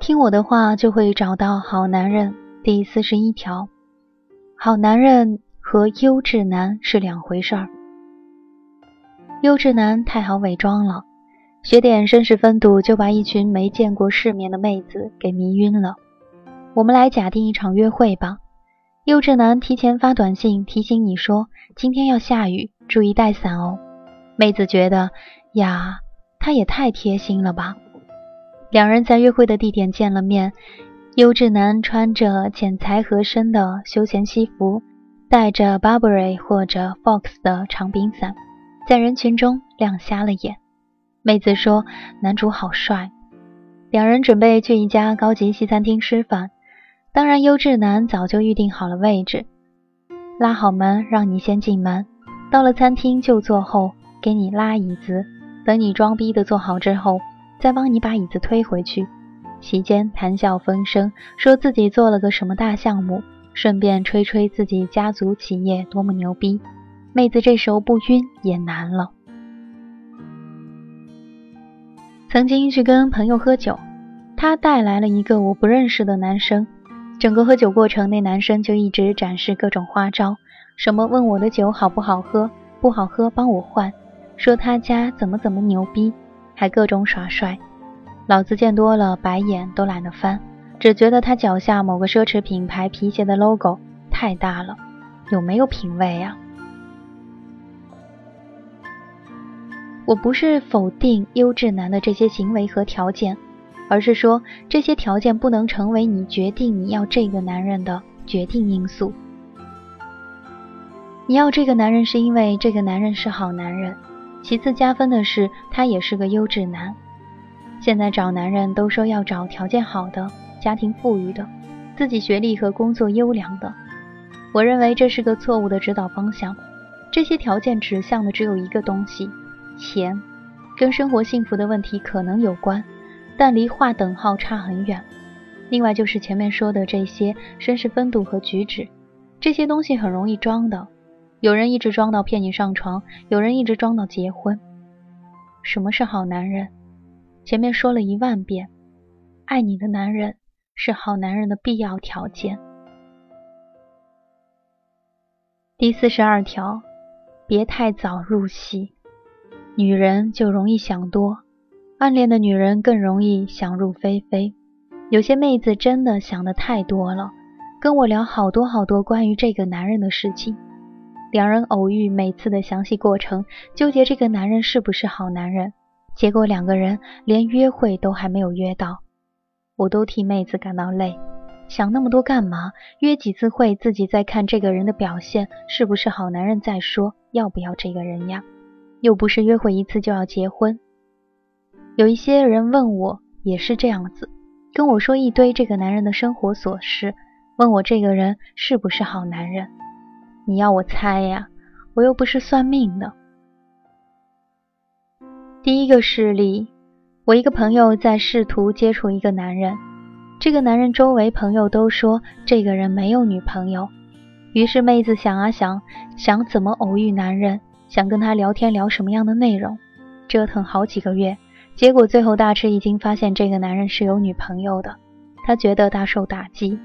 听我的话就会找到好男人。第四十一条，好男人和优质男是两回事儿。优质男太好伪装了，学点绅士风度就把一群没见过世面的妹子给迷晕了。我们来假定一场约会吧。优质男提前发短信提醒你说今天要下雨，注意带伞哦。妹子觉得呀，他也太贴心了吧。两人在约会的地点见了面，优质男穿着剪裁合身的休闲西服，带着 Burberry 或者 Fox 的长柄伞，在人群中亮瞎了眼。妹子说男主好帅。两人准备去一家高级西餐厅吃饭，当然优质男早就预定好了位置，拉好门让你先进门，到了餐厅就坐后，给你拉椅子，等你装逼的坐好之后。再帮你把椅子推回去，席间谈笑风生，说自己做了个什么大项目，顺便吹吹自己家族企业多么牛逼。妹子这时候不晕也难了。曾经去跟朋友喝酒，他带来了一个我不认识的男生，整个喝酒过程那男生就一直展示各种花招，什么问我的酒好不好喝，不好喝帮我换，说他家怎么怎么牛逼。还各种耍帅，老子见多了，白眼都懒得翻，只觉得他脚下某个奢侈品牌皮鞋的 logo 太大了，有没有品位呀？我不是否定优质男的这些行为和条件，而是说这些条件不能成为你决定你要这个男人的决定因素。你要这个男人是因为这个男人是好男人。其次加分的是，他也是个优质男。现在找男人都说要找条件好的、家庭富裕的、自己学历和工作优良的。我认为这是个错误的指导方向。这些条件指向的只有一个东西：钱，跟生活幸福的问题可能有关，但离划等号差很远。另外就是前面说的这些绅士风度和举止，这些东西很容易装的。有人一直装到骗你上床，有人一直装到结婚。什么是好男人？前面说了一万遍，爱你的男人是好男人的必要条件。第四十二条，别太早入戏。女人就容易想多，暗恋的女人更容易想入非非。有些妹子真的想的太多了，跟我聊好多好多关于这个男人的事情。两人偶遇，每次的详细过程，纠结这个男人是不是好男人，结果两个人连约会都还没有约到，我都替妹子感到累。想那么多干嘛？约几次会，自己再看这个人的表现是不是好男人再说，要不要这个人呀？又不是约会一次就要结婚。有一些人问我也是这样子，跟我说一堆这个男人的生活琐事，问我这个人是不是好男人。你要我猜呀，我又不是算命的。第一个事例，我一个朋友在试图接触一个男人，这个男人周围朋友都说这个人没有女朋友，于是妹子想啊想，想怎么偶遇男人，想跟他聊天聊什么样的内容，折腾好几个月，结果最后大吃一惊，发现这个男人是有女朋友的，他觉得大受打击。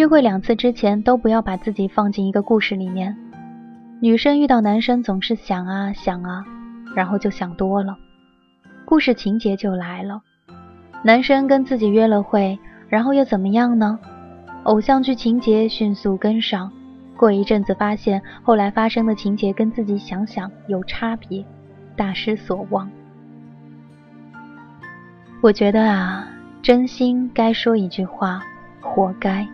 约会两次之前都不要把自己放进一个故事里面。女生遇到男生总是想啊想啊，然后就想多了，故事情节就来了。男生跟自己约了会，然后又怎么样呢？偶像剧情节迅速跟上，过一阵子发现后来发生的情节跟自己想想有差别，大失所望。我觉得啊，真心该说一句话，活该。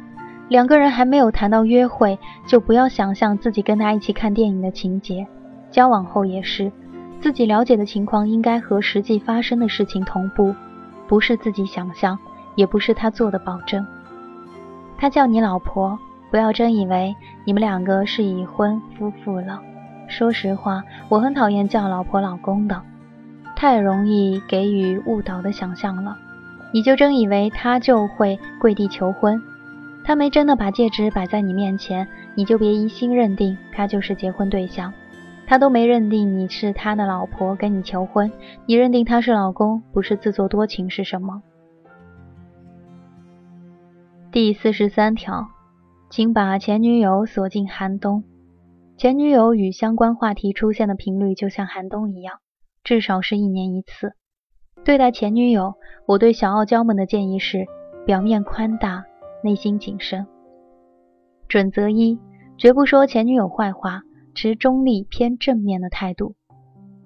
两个人还没有谈到约会，就不要想象自己跟他一起看电影的情节。交往后也是，自己了解的情况应该和实际发生的事情同步，不是自己想象，也不是他做的保证。他叫你老婆，不要真以为你们两个是已婚夫妇了。说实话，我很讨厌叫老婆老公的，太容易给予误导的想象了。你就真以为他就会跪地求婚？他没真的把戒指摆在你面前，你就别疑心认定他就是结婚对象。他都没认定你是他的老婆跟你求婚，你认定他是老公，不是自作多情是什么？第四十三条，请把前女友锁进寒冬。前女友与相关话题出现的频率就像寒冬一样，至少是一年一次。对待前女友，我对小傲娇们的建议是：表面宽大，内心谨慎。准则一，绝不说前女友坏话。持中立偏正面的态度，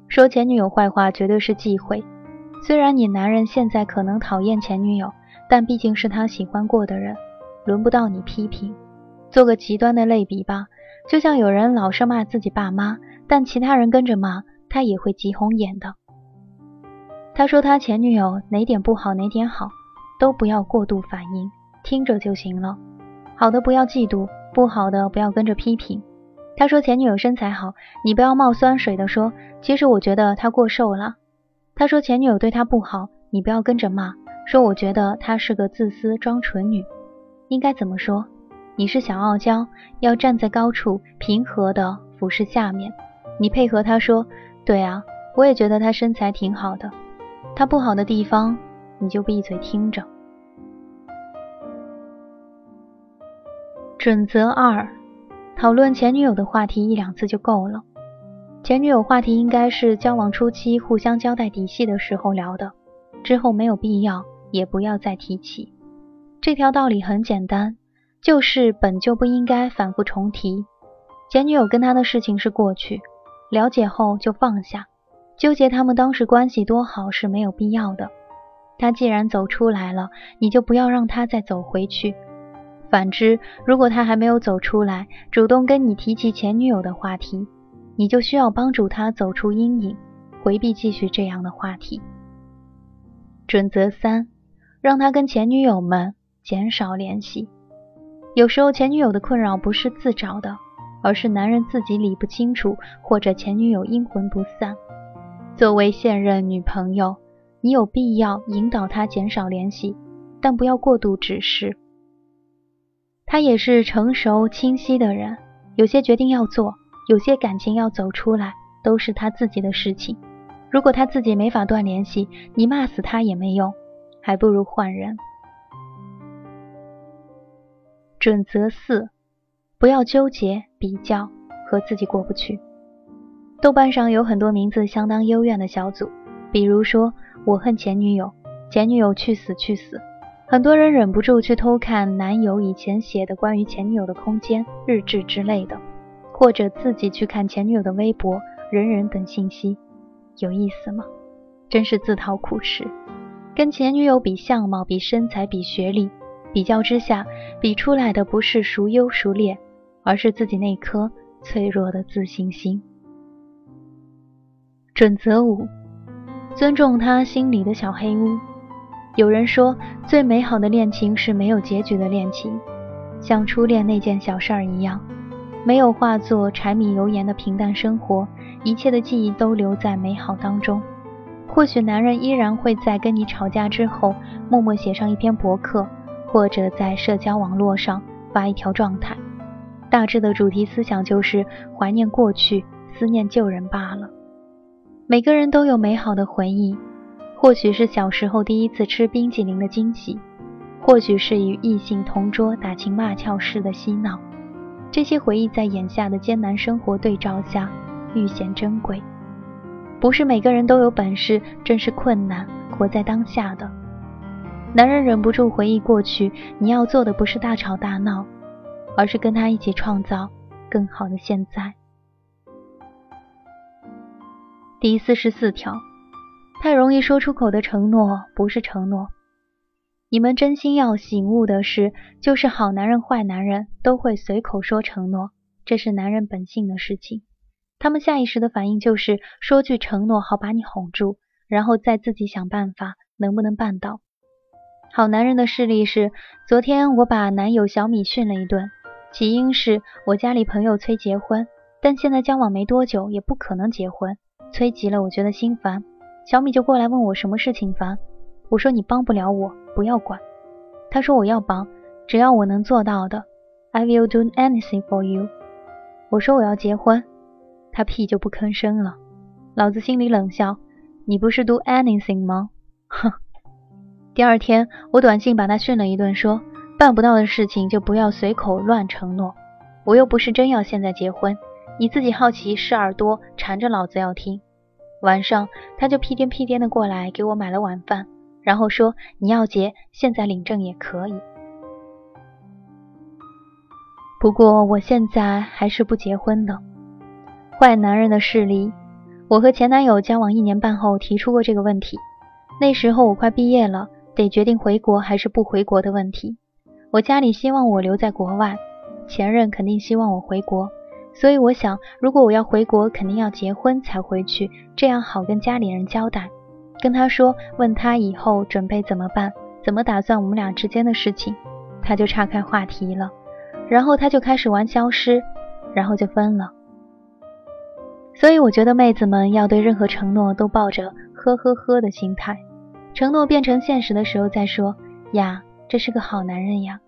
说前女友坏话绝对是忌讳。虽然你男人现在可能讨厌前女友，但毕竟是他喜欢过的人，轮不到你批评。做个极端的类比吧，就像有人老是骂自己爸妈，但其他人跟着骂，他也会急红眼的。他说他前女友哪点不好哪点好，都不要过度反应，听着就行了。好的不要嫉妒，不好的不要跟着批评。他说前女友身材好，你不要冒酸水的说，其实我觉得她过瘦了。他说前女友对他不好，你不要跟着骂，说我觉得她是个自私装纯女。应该怎么说？你是小傲娇，要站在高处，平和的俯视下面。你配合他说，对啊，我也觉得她身材挺好的。她不好的地方，你就闭嘴听着。准则二。讨论前女友的话题一两次就够了。前女友话题应该是交往初期互相交代底细的时候聊的，之后没有必要，也不要再提起。这条道理很简单，就是本就不应该反复重提。前女友跟他的事情是过去，了解后就放下，纠结他们当时关系多好是没有必要的。他既然走出来了，你就不要让他再走回去。反之，如果他还没有走出来，主动跟你提起前女友的话题，你就需要帮助他走出阴影，回避继续这样的话题。准则三，让他跟前女友们减少联系。有时候前女友的困扰不是自找的，而是男人自己理不清楚，或者前女友阴魂不散。作为现任女朋友，你有必要引导他减少联系，但不要过度指示。他也是成熟清晰的人，有些决定要做，有些感情要走出来，都是他自己的事情。如果他自己没法断联系，你骂死他也没用，还不如换人。准则四：不要纠结比较和自己过不去。豆瓣上有很多名字相当幽怨的小组，比如说我恨前女友，前女友去死去死。很多人忍不住去偷看男友以前写的关于前女友的空间、日志之类的，或者自己去看前女友的微博、人人等信息，有意思吗？真是自讨苦吃。跟前女友比相貌、比身材、比学历，比较之下，比出来的不是孰优孰劣，而是自己那颗脆弱的自信心。准则五：尊重他心里的小黑屋。有人说，最美好的恋情是没有结局的恋情，像初恋那件小事儿一样，没有化作柴米油盐的平淡生活，一切的记忆都留在美好当中。或许男人依然会在跟你吵架之后，默默写上一篇博客，或者在社交网络上发一条状态，大致的主题思想就是怀念过去，思念旧人罢了。每个人都有美好的回忆。或许是小时候第一次吃冰激凌的惊喜，或许是与异性同桌打情骂俏时的嬉闹，这些回忆在眼下的艰难生活对照下愈显珍贵。不是每个人都有本事正视困难、活在当下的。男人忍不住回忆过去，你要做的不是大吵大闹，而是跟他一起创造更好的现在。第四十四条。太容易说出口的承诺不是承诺。你们真心要醒悟的是，就是好男人、坏男人都会随口说承诺，这是男人本性的事情。他们下意识的反应就是说句承诺，好把你哄住，然后再自己想办法能不能办到。好男人的事例是：昨天我把男友小米训了一顿，起因是我家里朋友催结婚，但现在交往没多久，也不可能结婚，催急了，我觉得心烦。小米就过来问我什么事情烦，我说你帮不了我，不要管。他说我要帮，只要我能做到的，I will do anything for you。我说我要结婚，他屁就不吭声了。老子心里冷笑：你不是 do anything 吗？哼！第二天，我短信把他训了一顿，说办不到的事情就不要随口乱承诺。我又不是真要现在结婚，你自己好奇是耳朵缠着老子要听。晚上，他就屁颠屁颠的过来给我买了晚饭，然后说你要结，现在领证也可以。不过我现在还是不结婚的。坏男人的势力。我和前男友交往一年半后提出过这个问题，那时候我快毕业了，得决定回国还是不回国的问题。我家里希望我留在国外，前任肯定希望我回国，所以我想，如果我要回国，肯定要结婚才回去，这样好跟家里人交代。跟他说，问他以后准备怎么办，怎么打算我们俩之间的事情，他就岔开话题了。然后他就开始玩消失，然后就分了。所以我觉得妹子们要对任何承诺都抱着呵呵呵的心态，承诺变成现实的时候再说呀，这是个好男人呀。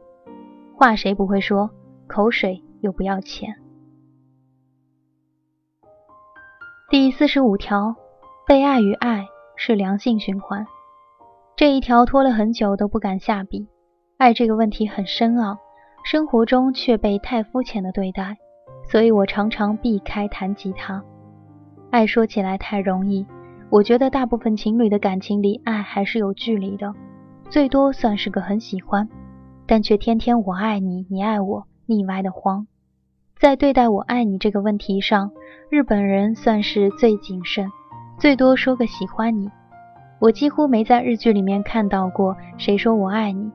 话谁不会说，口水又不要钱。第四十五条，被爱与爱是良性循环。这一条拖了很久都不敢下笔。爱这个问题很深奥。生活中却被太肤浅的对待，所以我常常避开弹吉他。爱说起来太容易，我觉得大部分情侣的感情里，爱还是有距离的，最多算是个很喜欢，但却天天我爱你，你爱我，腻歪的慌。在对待我爱你这个问题上，日本人算是最谨慎，最多说个喜欢你。我几乎没在日剧里面看到过谁说我爱你。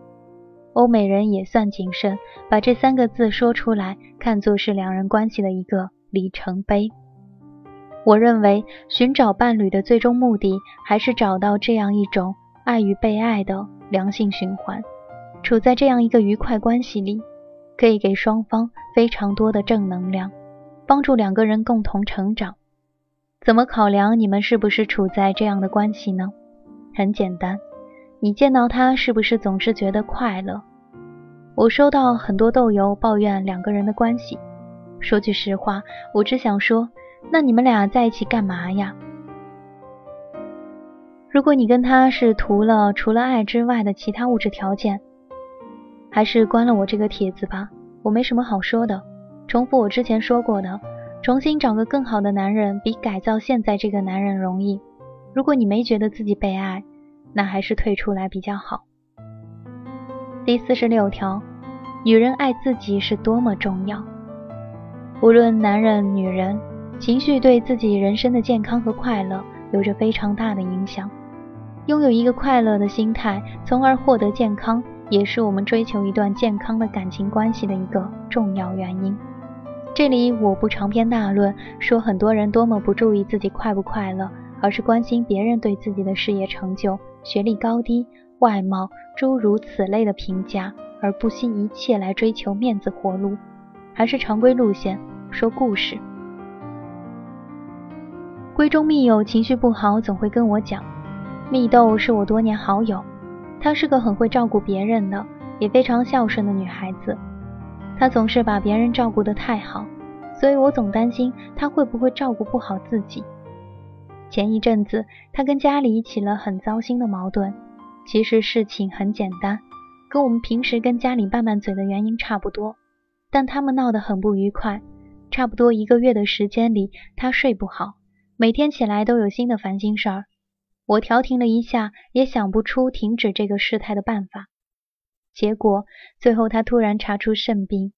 欧美人也算谨慎，把这三个字说出来，看作是两人关系的一个里程碑。我认为，寻找伴侣的最终目的，还是找到这样一种爱与被爱的良性循环。处在这样一个愉快关系里，可以给双方非常多的正能量，帮助两个人共同成长。怎么考量你们是不是处在这样的关系呢？很简单。你见到他是不是总是觉得快乐？我收到很多豆友抱怨两个人的关系。说句实话，我只想说，那你们俩在一起干嘛呀？如果你跟他是图了除了爱之外的其他物质条件，还是关了我这个帖子吧，我没什么好说的。重复我之前说过的，重新找个更好的男人，比改造现在这个男人容易。如果你没觉得自己被爱，那还是退出来比较好。第四十六条，女人爱自己是多么重要。无论男人女人，情绪对自己人生的健康和快乐有着非常大的影响。拥有一个快乐的心态，从而获得健康，也是我们追求一段健康的感情关系的一个重要原因。这里我不长篇大论说很多人多么不注意自己快不快乐，而是关心别人对自己的事业成就。学历高低、外貌诸如此类的评价，而不惜一切来追求面子活路，还是常规路线说故事。闺中密友情绪不好，总会跟我讲。蜜豆是我多年好友，她是个很会照顾别人的，也非常孝顺的女孩子。她总是把别人照顾得太好，所以我总担心她会不会照顾不好自己。前一阵子，她跟家里起了很糟心的矛盾。其实事情很简单，跟我们平时跟家里拌拌嘴的原因差不多。但他们闹得很不愉快。差不多一个月的时间里，她睡不好，每天起来都有新的烦心事儿。我调停了一下，也想不出停止这个事态的办法。结果最后他突然查出肾病，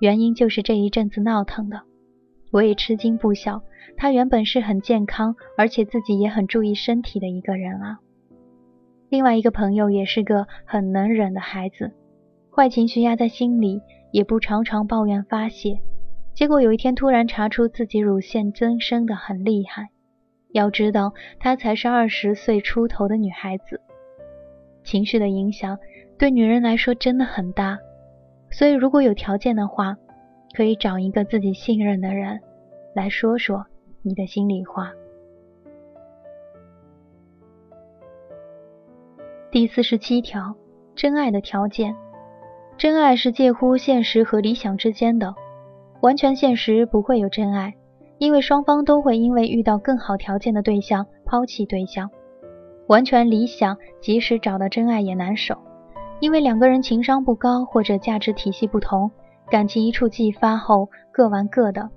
原因就是这一阵子闹腾的。我也吃惊不小。他原本是很健康，而且自己也很注意身体的一个人啊。另外一个朋友也是个很能忍的孩子，坏情绪压在心里，也不常常抱怨发泄。结果有一天突然查出自己乳腺增生的很厉害。要知道，她才是二十岁出头的女孩子，情绪的影响对女人来说真的很大。所以如果有条件的话，可以找一个自己信任的人来说说。你的心里话。第四十七条，真爱的条件，真爱是介乎现实和理想之间的，完全现实不会有真爱，因为双方都会因为遇到更好条件的对象抛弃对象。完全理想，即使找到真爱也难守，因为两个人情商不高或者价值体系不同，感情一触即发后各玩各的。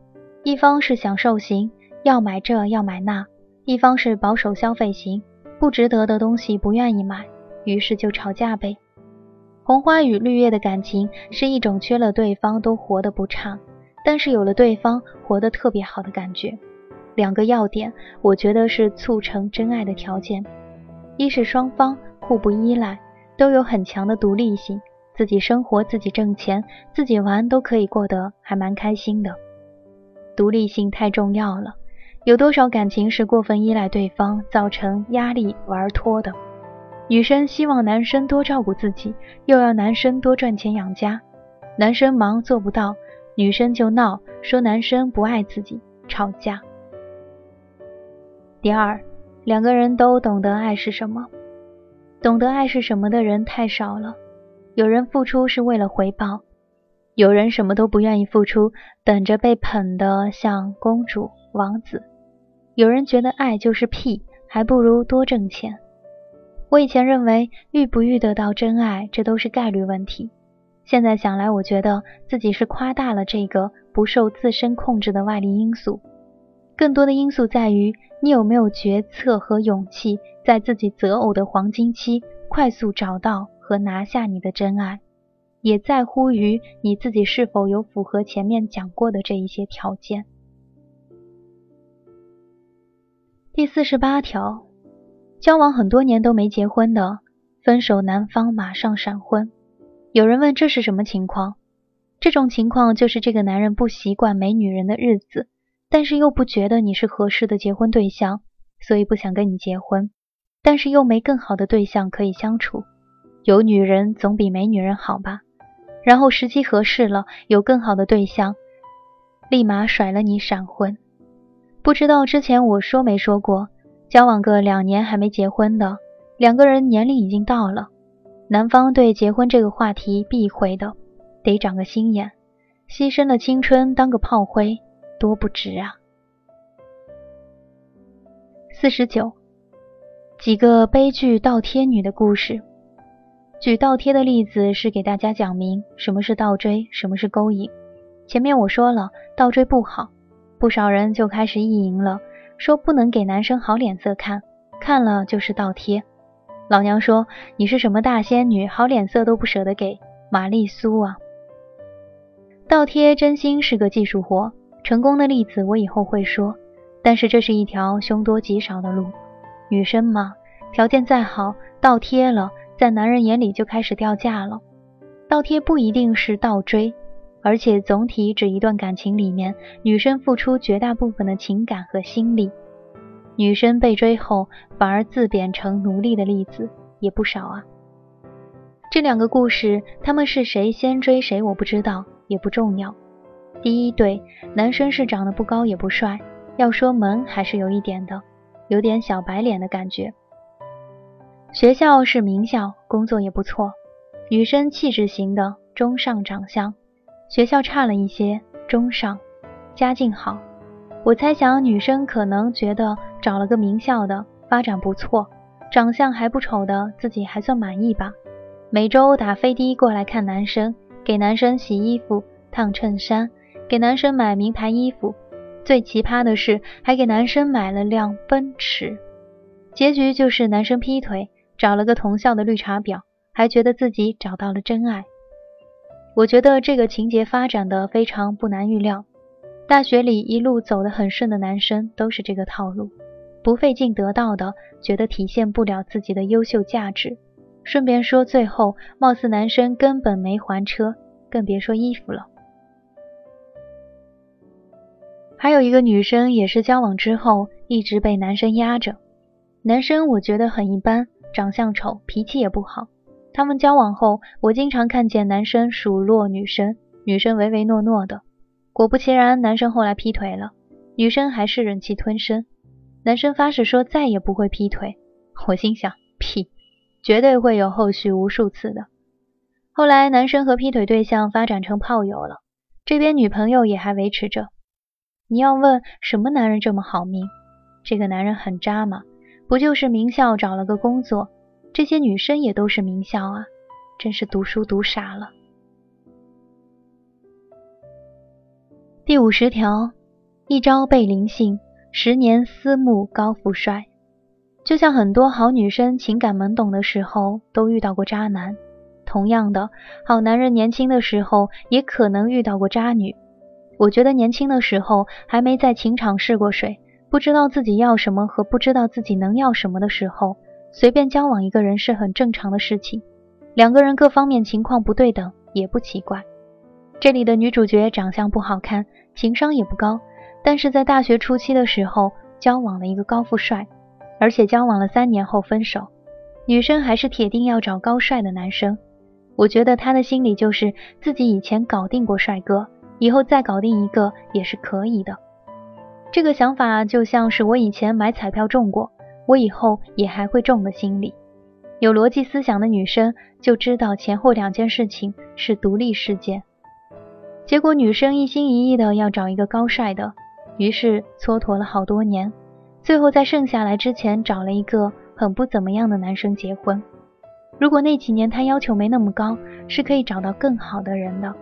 一方是享受型，要买这要买那；一方是保守消费型，不值得的东西不愿意买，于是就吵架呗。红花与绿叶的感情是一种缺了对方都活得不差，但是有了对方活得特别好的感觉。两个要点，我觉得是促成真爱的条件。一是双方互不依赖，都有很强的独立性，自己生活、自己挣钱、自己玩都可以过得还蛮开心的。独立性太重要了，有多少感情是过分依赖对方，造成压力玩脱的？女生希望男生多照顾自己，又要男生多赚钱养家，男生忙做不到，女生就闹说男生不爱自己，吵架。第二。两个人都懂得爱是什么，懂得爱是什么的人太少了。有人付出是为了回报，有人什么都不愿意付出，等着被捧得像公主王子。有人觉得爱就是屁，还不如多挣钱。我以前认为遇不遇得到真爱，这都是概率问题。现在想来，我觉得自己是夸大了这个不受自身控制的外力因素。更多的因素在于你有没有决策和勇气，在自己择偶的黄金期快速找到和拿下你的真爱，也在乎于你自己是否有符合前面讲过的这一些条件。第四十八条，交往很多年都没结婚的，分手男方马上闪婚。有人问这是什么情况？这种情况就是这个男人不习惯没女人的日子。但是又不觉得你是合适的结婚对象，所以不想跟你结婚。但是又没更好的对象可以相处，有女人总比没女人好吧？然后时机合适了，有更好的对象，立马甩了你闪婚。不知道之前我说没说过，交往个两年还没结婚的，两个人年龄已经到了，男方对结婚这个话题避讳的，得长个心眼，牺牲了青春当个炮灰。多不值啊！四十九，几个悲剧倒贴女的故事。举倒贴的例子是给大家讲明什么是倒追，什么是勾引。前面我说了，倒追不好，不少人就开始意淫了，说不能给男生好脸色看，看了就是倒贴。老娘说你是什么大仙女，好脸色都不舍得给玛丽苏啊！倒贴真心是个技术活。成功的例子我以后会说，但是这是一条凶多吉少的路。女生嘛，条件再好，倒贴了，在男人眼里就开始掉价了。倒贴不一定是倒追，而且总体指一段感情里面，女生付出绝大部分的情感和心力。女生被追后反而自贬成奴隶的例子也不少啊。这两个故事，他们是谁先追谁，我不知道，也不重要。第一对，男生是长得不高也不帅，要说萌还是有一点的，有点小白脸的感觉。学校是名校，工作也不错。女生气质型的，中上长相，学校差了一些，中上，家境好。我猜想女生可能觉得找了个名校的，发展不错，长相还不丑的，自己还算满意吧。每周打飞的过来看男生，给男生洗衣服、烫衬衫。给男生买名牌衣服，最奇葩的是还给男生买了辆奔驰。结局就是男生劈腿，找了个同校的绿茶婊，还觉得自己找到了真爱。我觉得这个情节发展的非常不难预料。大学里一路走得很顺的男生都是这个套路，不费劲得到的，觉得体现不了自己的优秀价值。顺便说，最后貌似男生根本没还车，更别说衣服了。还有一个女生也是交往之后一直被男生压着，男生我觉得很一般，长相丑，脾气也不好。他们交往后，我经常看见男生数落女生，女生唯唯诺诺的。果不其然，男生后来劈腿了，女生还是忍气吞声。男生发誓说再也不会劈腿，我心想屁，绝对会有后续无数次的。后来男生和劈腿对象发展成炮友了，这边女朋友也还维持着。你要问什么男人这么好命？这个男人很渣吗？不就是名校找了个工作？这些女生也都是名校啊，真是读书读傻了。第五十条，一朝被灵性，十年思慕高富帅。就像很多好女生情感懵懂的时候都遇到过渣男，同样的，好男人年轻的时候也可能遇到过渣女。我觉得年轻的时候还没在情场试过水，不知道自己要什么和不知道自己能要什么的时候，随便交往一个人是很正常的事情。两个人各方面情况不对等也不奇怪。这里的女主角长相不好看，情商也不高，但是在大学初期的时候交往了一个高富帅。而且交往了三年后分手，女生还是铁定要找高帅的男生。我觉得她的心里就是自己以前搞定过帅哥，以后再搞定一个也是可以的。这个想法就像是我以前买彩票中过，我以后也还会中的心理。有逻辑思想的女生就知道前后两件事情是独立事件。结果女生一心一意的要找一个高帅的，于是蹉跎了好多年。最后在剩下来之前找了一个很不怎么样的男生结婚。如果那几年他要求没那么高，是可以找到更好的人的。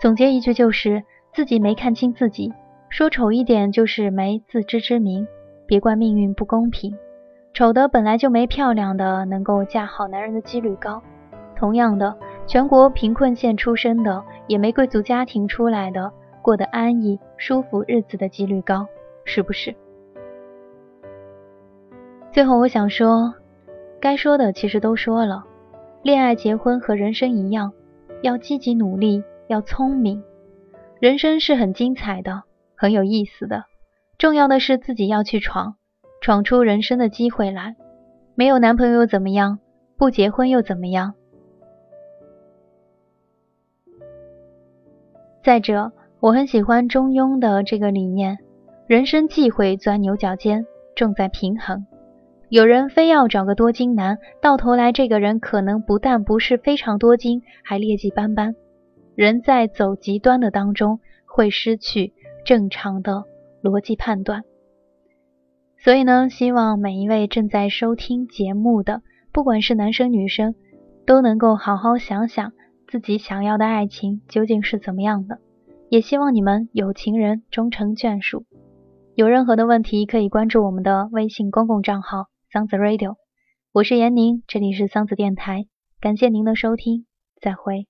总结一句就是自己没看清自己，说丑一点就是没自知之明。别怪命运不公平，丑的本来就没漂亮的能够嫁好男人的几率高。同样的，全国贫困县出身的也没贵族家庭出来的。过得安逸、舒服日子的几率高，是不是？最后我想说，该说的其实都说了。恋爱、结婚和人生一样，要积极努力，要聪明。人生是很精彩的，很有意思的。重要的是自己要去闯，闯出人生的机会来。没有男朋友怎么样？不结婚又怎么样？再者。我很喜欢中庸的这个理念，人生忌讳钻牛角尖，重在平衡。有人非要找个多金男，到头来这个人可能不但不是非常多金，还劣迹斑斑。人在走极端的当中，会失去正常的逻辑判断。所以呢，希望每一位正在收听节目的，不管是男生女生，都能够好好想想自己想要的爱情究竟是怎么样的。也希望你们有情人终成眷属。有任何的问题可以关注我们的微信公共账号桑子 Radio。我是闫宁，这里是桑子电台，感谢您的收听，再会。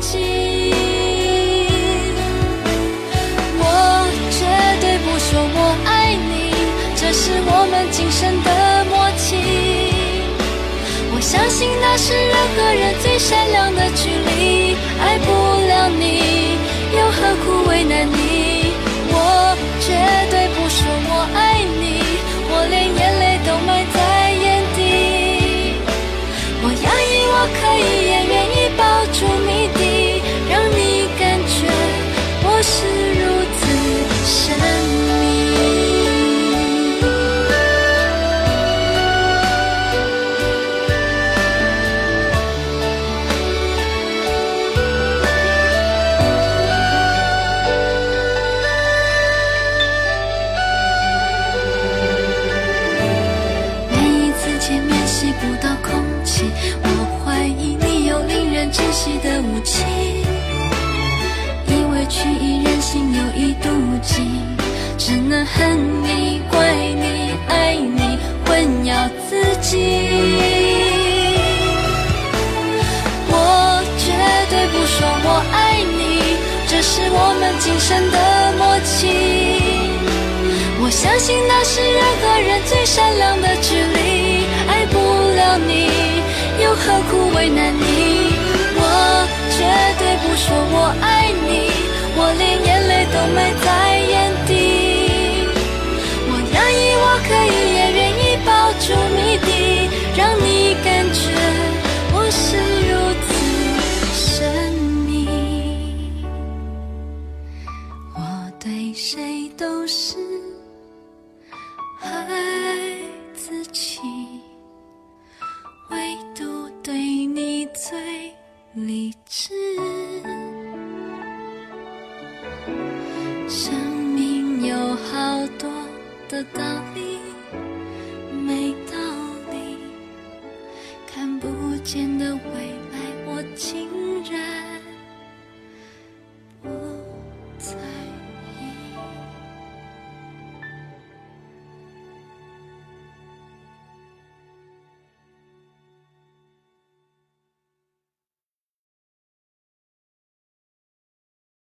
情。我绝对不说我爱你，这是我们今生的默契。我相信。信那是人和人最善良的距离。爱不了你，又何苦为难你？弃的武器，以为去意任性有意妒忌，只能恨你，怪你，爱你，混淆自己。我绝对不说我爱你，这是我们今生的默契。我相信那是人和人最善良的距离。爱不了你，又何苦为难你？绝对不说我爱你，我连眼泪都埋在眼底。我愿意，我可以，也愿意抱住你